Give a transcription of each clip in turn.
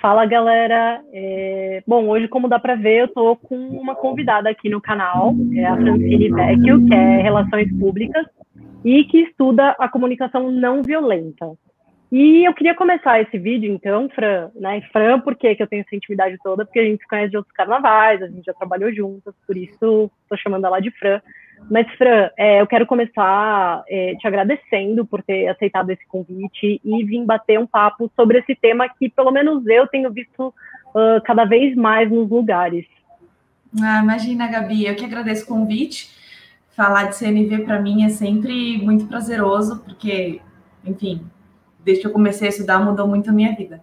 Fala galera, é... bom, hoje como dá para ver, eu tô com uma convidada aqui no canal, é a Francine Vecchio, que é Relações Públicas e que estuda a comunicação não violenta. E eu queria começar esse vídeo, então, Fran, né? Fran, por que eu tenho essa intimidade toda? Porque a gente se conhece de outros carnavais, a gente já trabalhou juntas, por isso estou chamando ela de Fran. Mas, Fran, é, eu quero começar é, te agradecendo por ter aceitado esse convite e vir bater um papo sobre esse tema que, pelo menos, eu tenho visto uh, cada vez mais nos lugares. Ah, imagina, Gabi, eu que agradeço o convite. Falar de CNV para mim é sempre muito prazeroso, porque, enfim, desde que eu comecei a estudar, mudou muito a minha vida.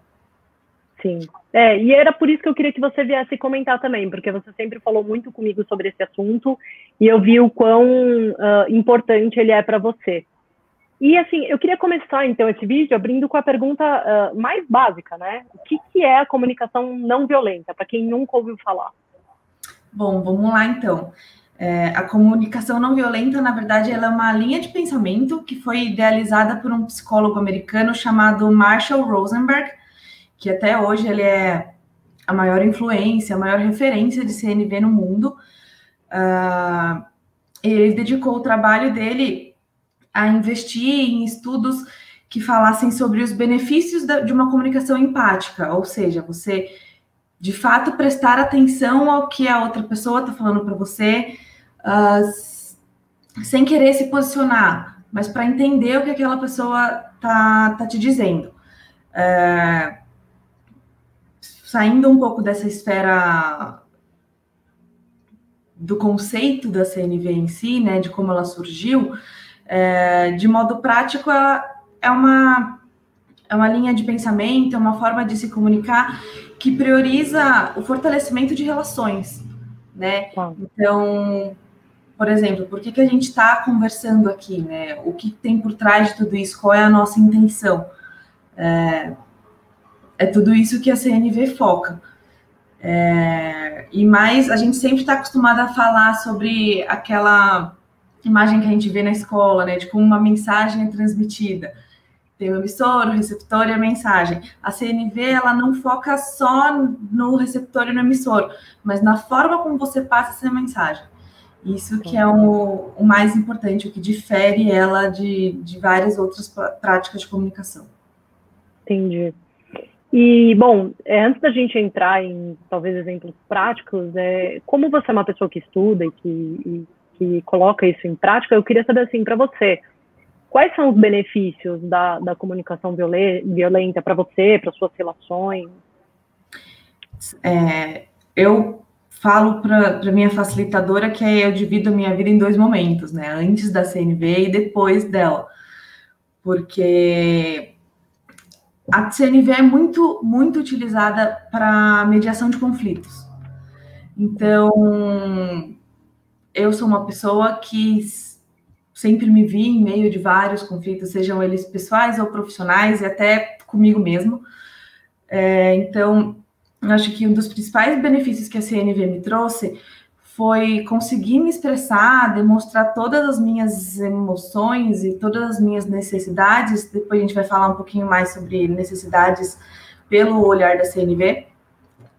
Sim. É, e era por isso que eu queria que você viesse comentar também, porque você sempre falou muito comigo sobre esse assunto e eu vi o quão uh, importante ele é para você. E assim, eu queria começar então esse vídeo abrindo com a pergunta uh, mais básica, né? O que, que é a comunicação não violenta, para quem nunca ouviu falar? Bom, vamos lá então. É, a comunicação não violenta, na verdade, ela é uma linha de pensamento que foi idealizada por um psicólogo americano chamado Marshall Rosenberg, que até hoje ele é a maior influência, a maior referência de CNV no mundo. Uh, ele dedicou o trabalho dele a investir em estudos que falassem sobre os benefícios da, de uma comunicação empática, ou seja, você de fato prestar atenção ao que a outra pessoa está falando para você, uh, sem querer se posicionar, mas para entender o que aquela pessoa está tá te dizendo. Uh, saindo um pouco dessa esfera do conceito da CNV em si, né, de como ela surgiu, é, de modo prático, ela é uma, é uma linha de pensamento, é uma forma de se comunicar que prioriza o fortalecimento de relações, né? Então, por exemplo, por que, que a gente está conversando aqui, né? O que tem por trás de tudo isso? Qual é a nossa intenção? É, é tudo isso que a CNV foca. É, e mais, a gente sempre está acostumada a falar sobre aquela imagem que a gente vê na escola, né, de como uma mensagem é transmitida. Tem o emissor, o receptor e a mensagem. A CNV, ela não foca só no receptor e no emissor, mas na forma como você passa essa mensagem. Isso que é o, o mais importante, o que difere ela de, de várias outras práticas de comunicação. Entendi. E, bom, é, antes da gente entrar em talvez exemplos práticos, é, como você é uma pessoa que estuda e que, e, que coloca isso em prática, eu queria saber assim para você, quais são os benefícios da, da comunicação violenta para você, para suas relações? É, eu falo para minha facilitadora que eu divido a minha vida em dois momentos, né? Antes da CNV e depois dela. Porque a CNV é muito, muito utilizada para mediação de conflitos. Então, eu sou uma pessoa que sempre me vi em meio de vários conflitos, sejam eles pessoais ou profissionais, e até comigo mesmo. É, então, acho que um dos principais benefícios que a CNV me trouxe foi conseguir me expressar, demonstrar todas as minhas emoções e todas as minhas necessidades. Depois a gente vai falar um pouquinho mais sobre necessidades pelo olhar da CNV,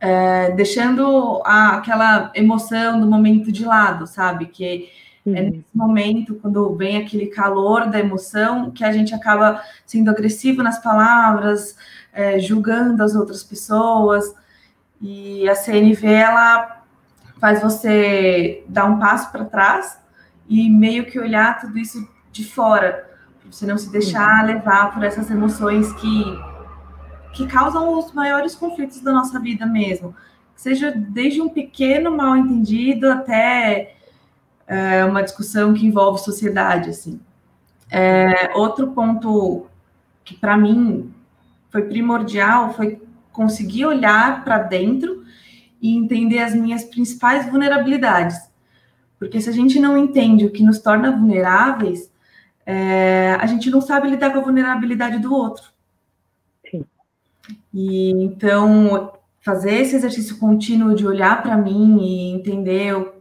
é, deixando a, aquela emoção do momento de lado, sabe? Que é uhum. nesse momento, quando vem aquele calor da emoção, que a gente acaba sendo agressivo nas palavras, é, julgando as outras pessoas. E a CNV, ela faz você dar um passo para trás e meio que olhar tudo isso de fora, para você não se deixar uhum. levar por essas emoções que, que causam os maiores conflitos da nossa vida mesmo. Seja desde um pequeno mal entendido até é, uma discussão que envolve sociedade, assim. É, outro ponto que para mim foi primordial foi conseguir olhar para dentro e entender as minhas principais vulnerabilidades. Porque se a gente não entende o que nos torna vulneráveis, é, a gente não sabe lidar com a vulnerabilidade do outro. Sim. E então fazer esse exercício contínuo de olhar para mim e entender uh,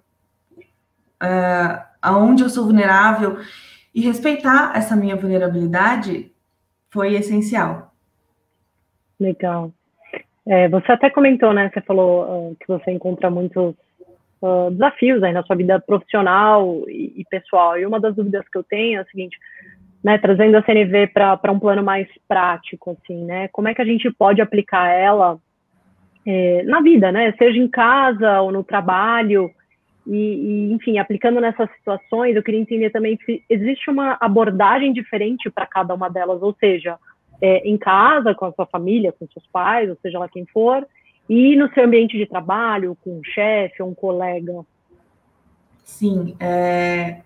aonde eu sou vulnerável e respeitar essa minha vulnerabilidade foi essencial. Legal. É, você até comentou, né? Você falou uh, que você encontra muitos uh, desafios aí na sua vida profissional e, e, pessoal. E uma das dúvidas que eu tenho é a seguinte, né? Trazendo a CNV para um plano mais prático, assim, né? Como é que a gente pode aplicar ela é, na vida, né? Seja em casa ou no trabalho. E, e, enfim, aplicando nessas situações, eu queria entender também se existe uma abordagem diferente para cada uma delas, ou seja, é, em casa, com a sua família, com seus pais, ou seja lá quem for, e no seu ambiente de trabalho, com um chefe ou um colega? Sim, é...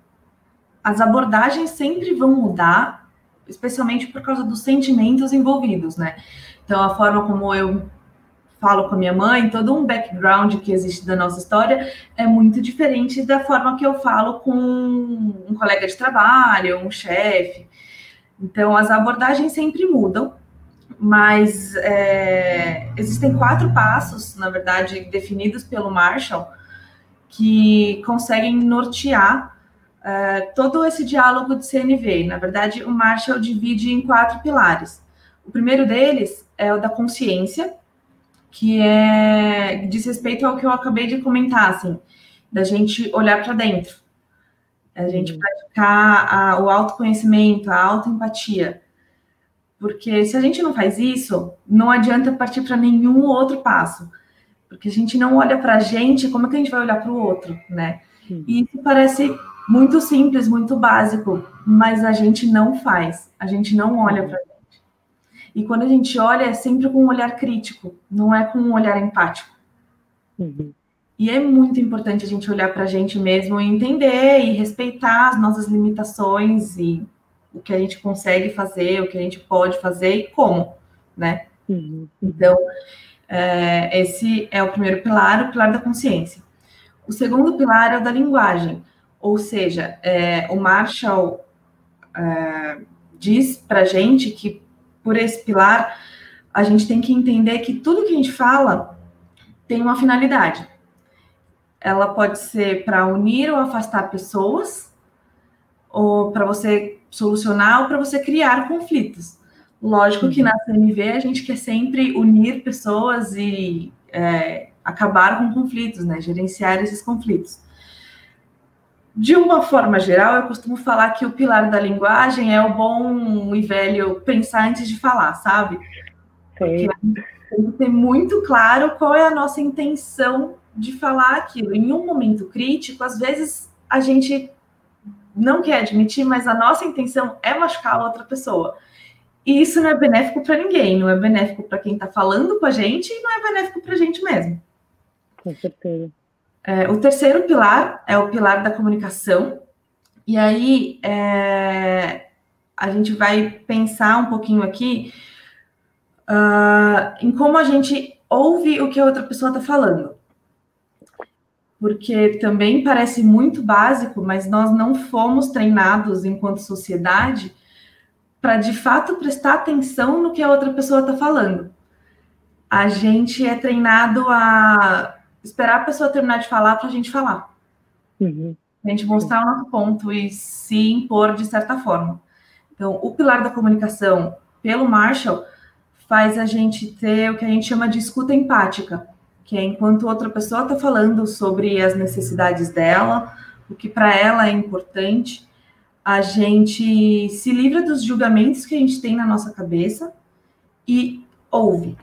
as abordagens sempre vão mudar, especialmente por causa dos sentimentos envolvidos, né? Então, a forma como eu falo com a minha mãe, todo um background que existe da nossa história é muito diferente da forma que eu falo com um colega de trabalho, um chefe. Então, as abordagens sempre mudam, mas é, existem quatro passos, na verdade, definidos pelo Marshall, que conseguem nortear é, todo esse diálogo de CNV. Na verdade, o Marshall divide em quatro pilares. O primeiro deles é o da consciência, que é diz respeito ao que eu acabei de comentar, assim, da gente olhar para dentro a gente uhum. praticar a, o autoconhecimento, a autoempatia. Porque se a gente não faz isso, não adianta partir para nenhum outro passo. Porque a gente não olha para a gente, como é que a gente vai olhar para o outro, né? Uhum. E isso parece muito simples, muito básico, mas a gente não faz, a gente não olha para a gente. E quando a gente olha, é sempre com um olhar crítico, não é com um olhar empático. Uhum. E é muito importante a gente olhar para a gente mesmo e entender e respeitar as nossas limitações e o que a gente consegue fazer, o que a gente pode fazer e como, né? Uhum. Então, é, esse é o primeiro pilar, o pilar da consciência. O segundo pilar é o da linguagem, ou seja, é, o Marshall é, diz para a gente que por esse pilar a gente tem que entender que tudo que a gente fala tem uma finalidade ela pode ser para unir ou afastar pessoas, ou para você solucionar ou para você criar conflitos. Lógico que na CMV a gente quer sempre unir pessoas e é, acabar com conflitos, né? Gerenciar esses conflitos. De uma forma geral, eu costumo falar que o pilar da linguagem é o bom e velho pensar antes de falar, sabe? Sim. tem que ter muito claro qual é a nossa intenção de falar aquilo. Em um momento crítico, às vezes a gente não quer admitir, mas a nossa intenção é machucar a outra pessoa. E isso não é benéfico para ninguém, não é benéfico para quem está falando com a gente e não é benéfico para a gente mesmo. Com certeza. É, o terceiro pilar é o pilar da comunicação. E aí é, a gente vai pensar um pouquinho aqui uh, em como a gente ouve o que a outra pessoa está falando porque também parece muito básico, mas nós não fomos treinados enquanto sociedade para de fato prestar atenção no que a outra pessoa está falando. A gente é treinado a esperar a pessoa terminar de falar para a gente falar. Uhum. A gente mostrar o nosso ponto e se impor de certa forma. Então, o pilar da comunicação, pelo Marshall, faz a gente ter o que a gente chama de escuta empática que é enquanto outra pessoa está falando sobre as necessidades dela, o que para ela é importante, a gente se livra dos julgamentos que a gente tem na nossa cabeça e ouve.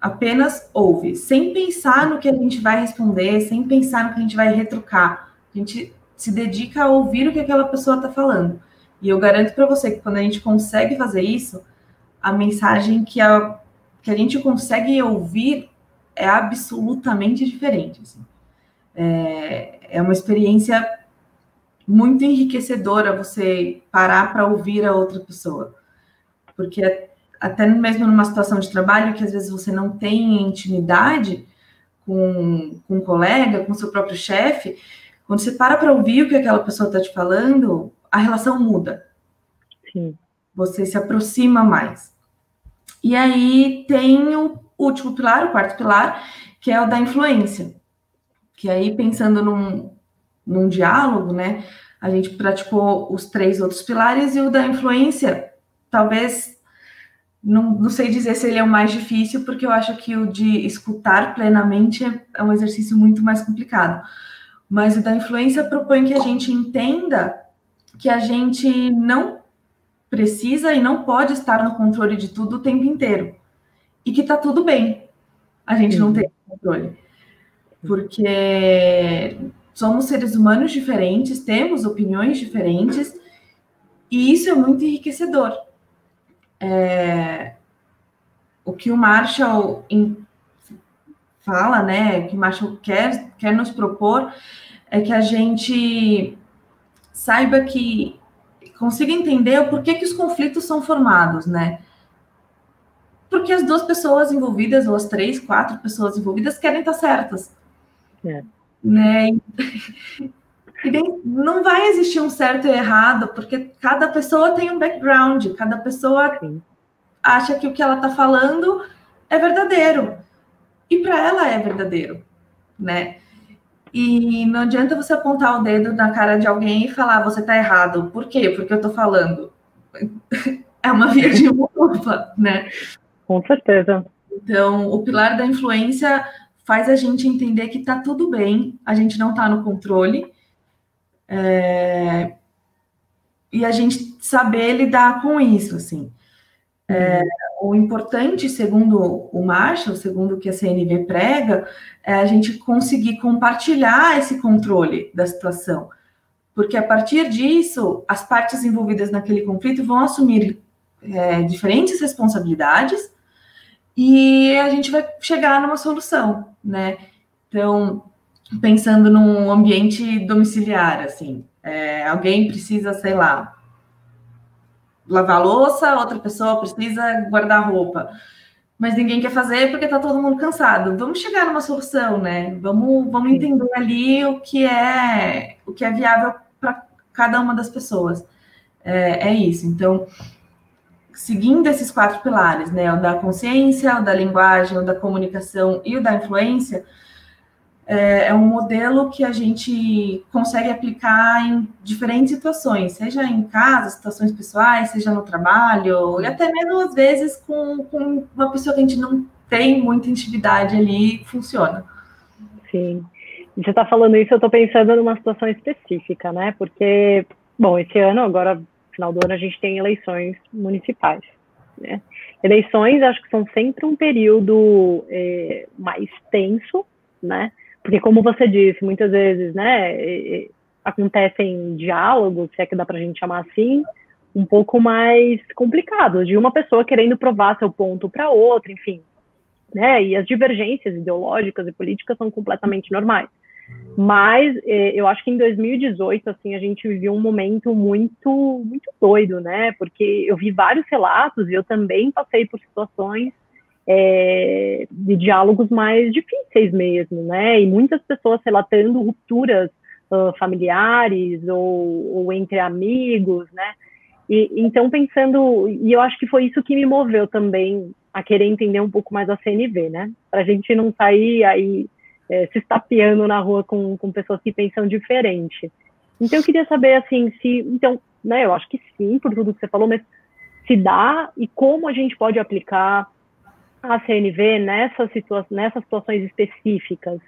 Apenas ouve, sem pensar no que a gente vai responder, sem pensar no que a gente vai retrucar. A gente se dedica a ouvir o que aquela pessoa está falando. E eu garanto para você que quando a gente consegue fazer isso, a mensagem que a, que a gente consegue ouvir é absolutamente diferente. Assim. É, é uma experiência muito enriquecedora você parar para ouvir a outra pessoa. Porque até mesmo numa situação de trabalho que às vezes você não tem intimidade com, com um colega, com seu próprio chefe, quando você para para ouvir o que aquela pessoa está te falando, a relação muda. Sim. Você se aproxima mais. E aí tem o último pilar, o quarto pilar, que é o da influência. Que aí, pensando num, num diálogo, né, a gente praticou os três outros pilares e o da influência, talvez não, não sei dizer se ele é o mais difícil, porque eu acho que o de escutar plenamente é, é um exercício muito mais complicado. Mas o da influência propõe que a gente entenda que a gente não precisa e não pode estar no controle de tudo o tempo inteiro. E que tá tudo bem a gente não ter controle. Porque somos seres humanos diferentes, temos opiniões diferentes, e isso é muito enriquecedor. É, o que o Marshall em, fala, né, que o Marshall quer, quer nos propor, é que a gente saiba que consiga entender o porquê que os conflitos são formados, né? Porque as duas pessoas envolvidas, ou as três, quatro pessoas envolvidas, querem estar certas. É. Né? E não vai existir um certo e errado, porque cada pessoa tem um background, cada pessoa Sim. acha que o que ela está falando é verdadeiro. E para ela é verdadeiro, né? E não adianta você apontar o dedo na cara de alguém e falar, você está errado. Por quê? Porque eu estou falando. É uma via de culpa, né? Com certeza. Então, o pilar da influência faz a gente entender que está tudo bem, a gente não está no controle, é, e a gente saber lidar com isso, assim. É, o importante, segundo o Marshall, segundo o que a CNV prega, é a gente conseguir compartilhar esse controle da situação. Porque a partir disso, as partes envolvidas naquele conflito vão assumir é, diferentes responsabilidades e a gente vai chegar numa solução, né? Então, pensando num ambiente domiciliar, assim, é, alguém precisa, sei lá, lavar louça, outra pessoa precisa guardar roupa, mas ninguém quer fazer porque está todo mundo cansado. Vamos chegar numa solução, né? Vamos, vamos entender ali o que é o que é viável para cada uma das pessoas. É, é isso. Então, seguindo esses quatro pilares, né? O da consciência, o da linguagem, o da comunicação e o da influência, é, é um modelo que a gente consegue aplicar em diferentes situações, seja em casa, situações pessoais, seja no trabalho, e até mesmo às vezes com, com uma pessoa que a gente não tem muita intimidade ali, funciona. Sim. Você está falando isso, eu estou pensando numa situação específica, né? Porque, bom, esse ano, agora, final do ano, a gente tem eleições municipais, né? Eleições, acho que são sempre um período é, mais tenso, né? Porque, como você disse, muitas vezes, né, acontecem diálogos, se é que dá para a gente chamar assim, um pouco mais complicados, de uma pessoa querendo provar seu ponto para outra, enfim. Né? E as divergências ideológicas e políticas são completamente normais. Mas eh, eu acho que em 2018, assim, a gente viveu um momento muito, muito doido, né? Porque eu vi vários relatos e eu também passei por situações é, de diálogos mais difíceis mesmo, né? E muitas pessoas relatando rupturas uh, familiares ou, ou, entre amigos, né? E, então, pensando, e eu acho que foi isso que me moveu também a querer entender um pouco mais a CNV, né? Para a gente não sair aí é, se estapeando na rua com, com pessoas que pensam diferente. Então, eu queria saber, assim, se, então, né, eu acho que sim, por tudo que você falou, mas se dá e como a gente pode aplicar a CNV nessas, situa nessas situações específicas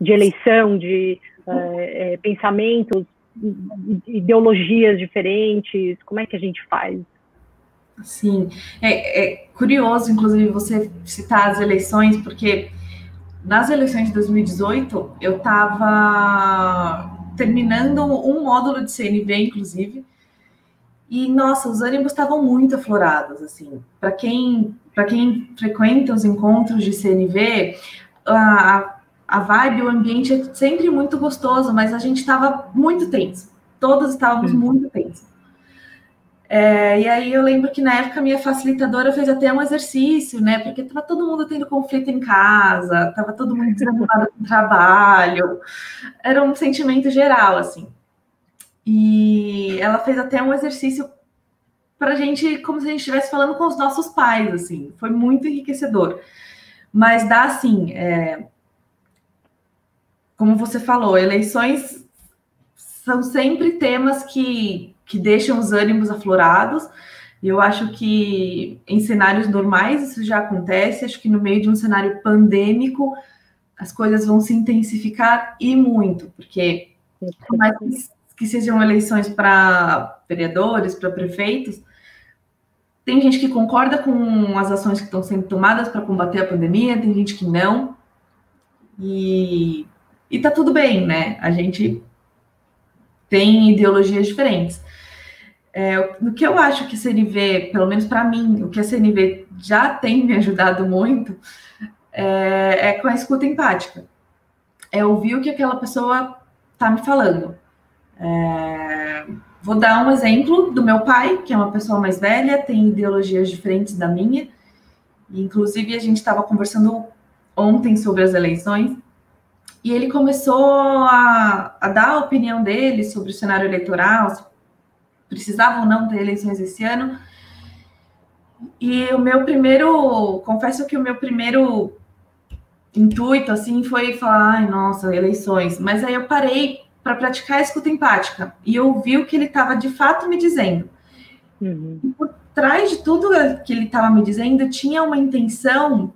de eleição, de é, é, pensamentos, ideologias diferentes? Como é que a gente faz? Sim, é, é, curioso, inclusive, você citar as eleições, porque nas eleições de 2018 eu estava terminando um módulo de CNV, inclusive, e nossa, os ânimos estavam muito aflorados, assim. Para quem para quem frequenta os encontros de CNV, a, a vibe, o ambiente é sempre muito gostoso, mas a gente estava muito tenso. Todos estávamos muito tensos. É, e aí eu lembro que na época minha facilitadora fez até um exercício, né? Porque estava todo mundo tendo conflito em casa, estava todo mundo desanimado com o trabalho, era um sentimento geral, assim. E ela fez até um exercício para a gente, como se a gente estivesse falando com os nossos pais, assim, foi muito enriquecedor. Mas dá assim, é, como você falou, eleições são sempre temas que, que deixam os ânimos aflorados, E eu acho que em cenários normais isso já acontece, acho que no meio de um cenário pandêmico as coisas vão se intensificar e muito, porque por mais que sejam eleições para vereadores, para prefeitos, tem gente que concorda com as ações que estão sendo tomadas para combater a pandemia, tem gente que não. E, e tá tudo bem, né? A gente tem ideologias diferentes. É, no que eu acho que a CNV, pelo menos para mim, o que a CNV já tem me ajudado muito é, é com a escuta empática. É ouvir o que aquela pessoa está me falando. É, vou dar um exemplo do meu pai, que é uma pessoa mais velha, tem ideologias diferentes da minha. Inclusive, a gente estava conversando ontem sobre as eleições e ele começou a, a, dar a opinião dele sobre o cenário eleitoral, se precisava ou não ter eleições esse ano. E o meu primeiro, confesso que o meu primeiro intuito assim foi falar, ai, nossa, eleições. Mas aí eu parei para praticar a escuta empática e ouvi o que ele estava de fato me dizendo. Uhum. E por trás de tudo que ele estava me dizendo tinha uma intenção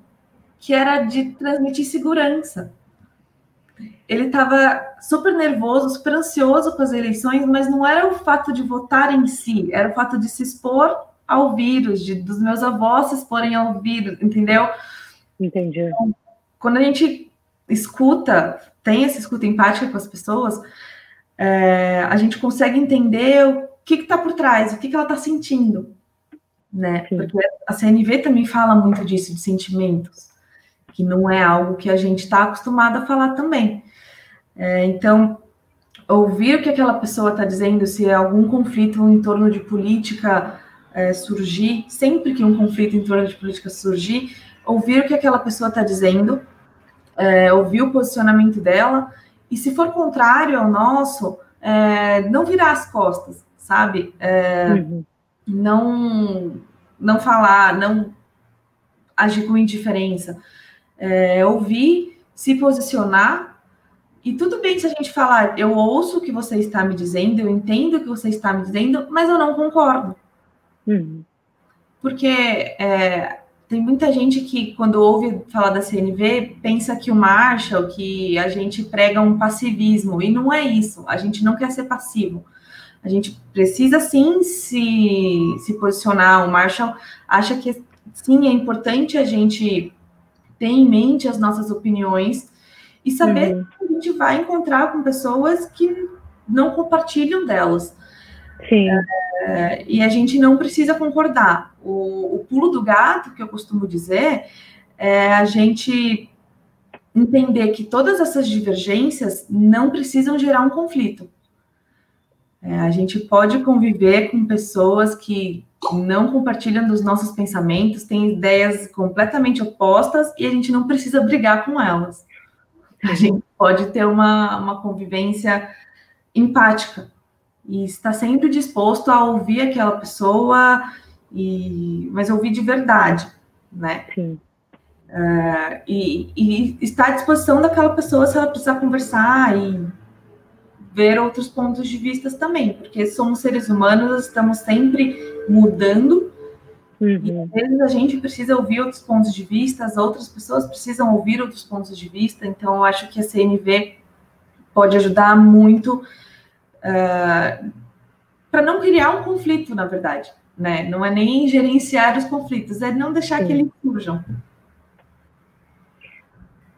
que era de transmitir segurança ele estava super nervoso, super ansioso com as eleições, mas não era o fato de votar em si, era o fato de se expor ao vírus, de dos meus avós se exporem ao vírus, entendeu? Entendi. Então, quando a gente escuta, tem essa escuta empática com as pessoas, é, a gente consegue entender o que está por trás, o que, que ela está sentindo, né? Sim. Porque a CNV também fala muito disso, de sentimentos, que não é algo que a gente está acostumado a falar também. É, então, ouvir o que aquela pessoa está dizendo, se algum conflito em torno de política é, surgir, sempre que um conflito em torno de política surgir, ouvir o que aquela pessoa está dizendo, é, ouvir o posicionamento dela, e se for contrário ao nosso, é, não virar as costas, sabe? É, uhum. Não, não falar, não agir com indiferença. É, ouvir, se posicionar e tudo bem se a gente falar, eu ouço o que você está me dizendo, eu entendo o que você está me dizendo, mas eu não concordo. Uhum. Porque é, tem muita gente que, quando ouve falar da CNV, pensa que o Marshall, que a gente prega um passivismo, e não é isso. A gente não quer ser passivo. A gente precisa sim se, se posicionar. O Marshall acha que sim, é importante a gente ter em mente as nossas opiniões e saber uhum. Gente vai encontrar com pessoas que não compartilham delas. Sim. É, e a gente não precisa concordar. O, o, pulo do gato, que eu costumo dizer, é a gente entender que todas essas divergências não precisam gerar um conflito. É, a gente pode conviver com pessoas que não compartilham dos nossos pensamentos, têm ideias completamente opostas e a gente não precisa brigar com elas a gente pode ter uma, uma convivência empática e está sempre disposto a ouvir aquela pessoa, e, mas ouvir de verdade, né? Sim. Uh, e, e estar à disposição daquela pessoa se ela precisar conversar e ver outros pontos de vista também, porque somos seres humanos, estamos sempre mudando Uhum. E às vezes a gente precisa ouvir outros pontos de vista, as outras pessoas precisam ouvir outros pontos de vista, então eu acho que a CNV pode ajudar muito uh, ah, para não criar um conflito, na verdade. Né? Não é nem gerenciar os conflitos, é não deixar Sim. que eles surjam.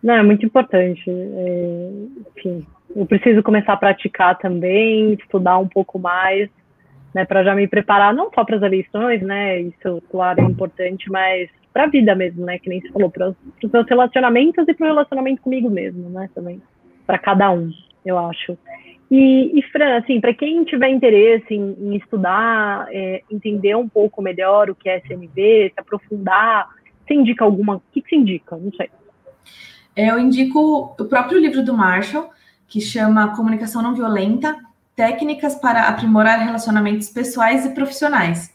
Não, é muito importante. É, enfim, eu preciso começar a praticar também, estudar um pouco mais, né, para já me preparar não só para as eleições, né, isso claro é importante, mas para a vida mesmo, né, que nem se falou, para os meus relacionamentos e para o relacionamento comigo mesmo, né, também, para cada um, eu acho. E, e Fran, assim, para quem tiver interesse em, em estudar, é, entender um pouco melhor o que é SNV, se aprofundar, você indica alguma? O que, que você indica? Não sei. Eu indico o próprio livro do Marshall, que chama Comunicação Não Violenta, Técnicas para aprimorar relacionamentos pessoais e profissionais.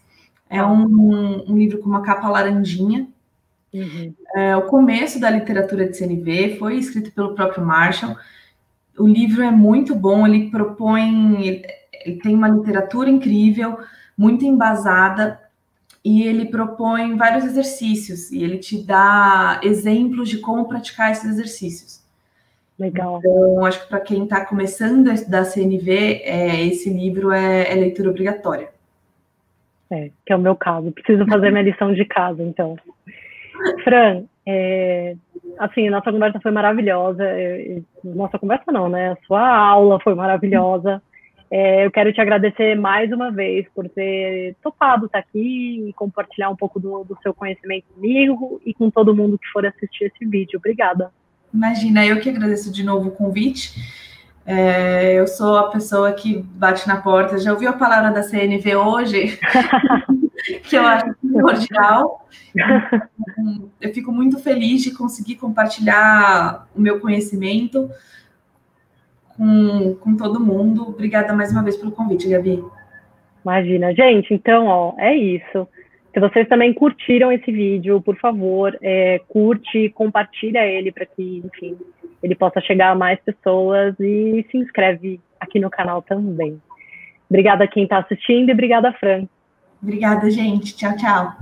É um, um livro com uma capa laranjinha. Uhum. É, o começo da literatura de CNV foi escrito pelo próprio Marshall. O livro é muito bom, ele propõe, ele, ele tem uma literatura incrível, muito embasada. e ele propõe vários exercícios e ele te dá exemplos de como praticar esses exercícios. Legal. Então, acho que para quem está começando a estudar CNV, é, esse livro é, é, leitura obrigatória. É, que é o meu caso. Preciso fazer minha lição de casa, então. Fran, é, assim, nossa conversa foi maravilhosa. É, nossa conversa não, né? A sua aula foi maravilhosa. É, eu quero te agradecer mais uma vez por ter topado estar aqui e compartilhar um pouco do, do seu conhecimento comigo e com todo mundo que for assistir esse vídeo. Obrigada. Imagina, eu que agradeço de novo o convite. É, eu sou a pessoa que bate na porta. Já ouviu a palavra da CNV hoje? que eu acho primordial. Eu fico muito feliz de conseguir compartilhar o meu conhecimento com, com todo mundo. Obrigada mais uma vez pelo convite, Gabi. Imagina, gente, então, ó, é isso. Se vocês também curtiram esse vídeo, por favor, é, curte, compartilha ele para que, enfim, ele possa chegar a mais pessoas e se inscreve aqui no canal também. Obrigada a quem está assistindo e obrigada, Fran. Obrigada, gente. Tchau, tchau.